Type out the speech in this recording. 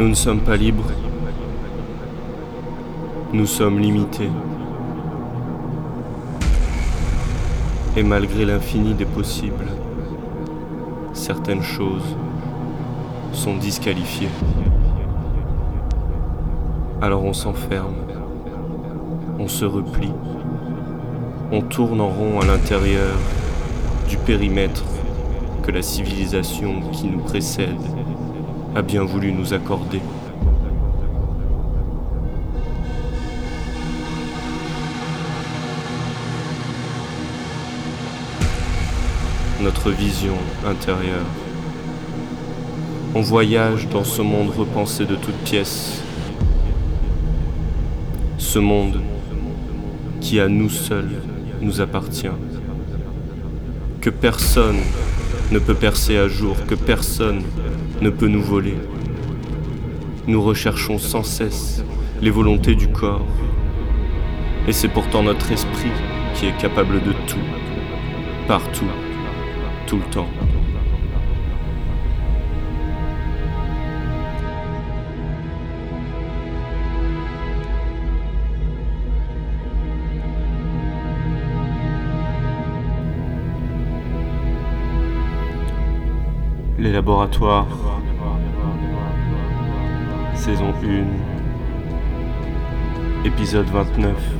Nous ne sommes pas libres. Nous sommes limités. Et malgré l'infini des possibles, certaines choses sont disqualifiées. Alors on s'enferme, on se replie, on tourne en rond à l'intérieur du périmètre que la civilisation qui nous précède a bien voulu nous accorder. Notre vision intérieure. On voyage dans ce monde repensé de toutes pièces. Ce monde qui à nous seuls nous appartient. Que personne ne peut percer à jour, que personne ne peut nous voler. Nous recherchons sans cesse les volontés du corps. Et c'est pourtant notre esprit qui est capable de tout, partout, tout le temps. Les laboratoires, saison 1, épisode 29.